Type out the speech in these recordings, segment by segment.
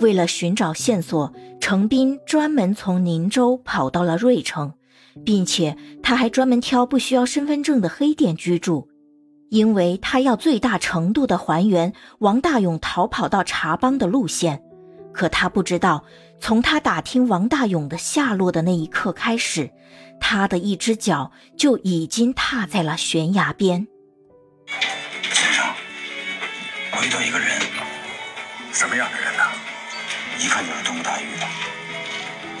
为了寻找线索，程斌专门从宁州跑到了芮城，并且他还专门挑不需要身份证的黑店居住，因为他要最大程度的还原王大勇逃跑到茶帮的路线。可他不知道，从他打听王大勇的下落的那一刻开始，他的一只脚就已经踏在了悬崖边。我遇到一个人，什么样的人呢？一看就是东大狱的，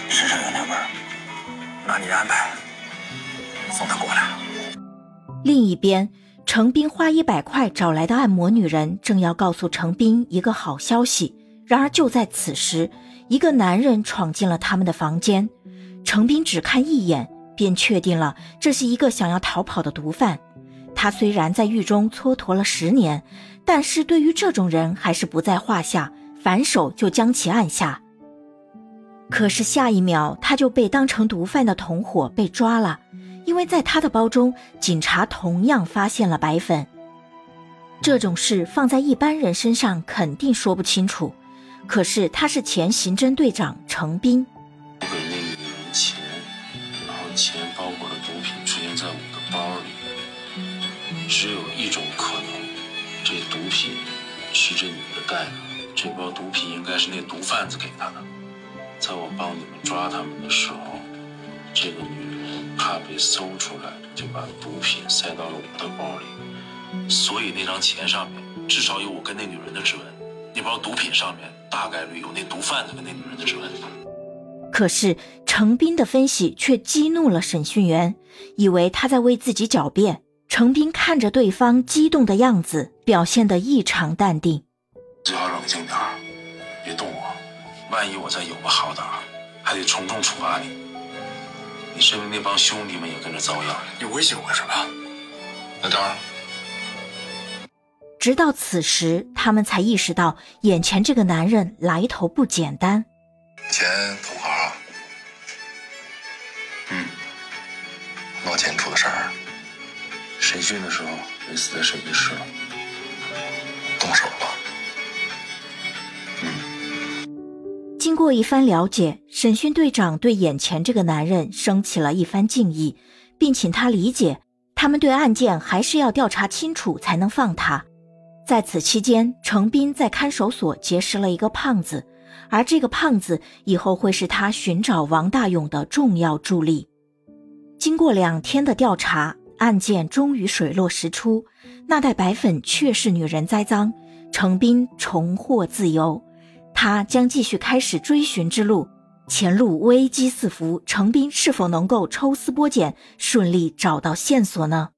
身上有那味儿。那你安排，送他过来。另一边，程斌花一百块找来的按摩女人正要告诉程斌一个好消息，然而就在此时，一个男人闯进了他们的房间。程斌只看一眼，便确定了这是一个想要逃跑的毒贩。他虽然在狱中蹉跎了十年，但是对于这种人还是不在话下。反手就将其按下，可是下一秒他就被当成毒贩的同伙被抓了，因为在他的包中，警察同样发现了白粉。这种事放在一般人身上肯定说不清楚，可是他是前刑侦队长程斌。我给那个女人钱，然后钱包裹的毒品出现在我的包里，只有一种可能，这毒品是这女的带的。这包毒品应该是那毒贩子给他的，在我帮你们抓他们的时候，这个女人怕被搜出来，就把毒品塞到了我的包里，所以那张钱上面至少有我跟那女人的指纹，那包毒品上面大概率有那毒贩子跟那女人的指纹。可是程斌的分析却激怒了审讯员，以为他在为自己狡辩。程斌看着对方激动的样子，表现得异常淡定。最好冷静点别动我。万一我再有个好歹，还得从重处罚你。你身边那帮兄弟们也跟着遭殃。你威胁我什么？那当然。直到此时，他们才意识到眼前这个男人来头不简单。钱同行。嗯。闹钱出的事儿。审讯的时候，没死在审讯室了。动手了。经过一番了解，审讯队长对眼前这个男人升起了一番敬意，并请他理解，他们对案件还是要调查清楚才能放他。在此期间，程斌在看守所结识了一个胖子，而这个胖子以后会是他寻找王大勇的重要助力。经过两天的调查，案件终于水落石出，那袋白粉确是女人栽赃，程斌重获自由。他将继续开始追寻之路，前路危机四伏，程斌是否能够抽丝剥茧，顺利找到线索呢？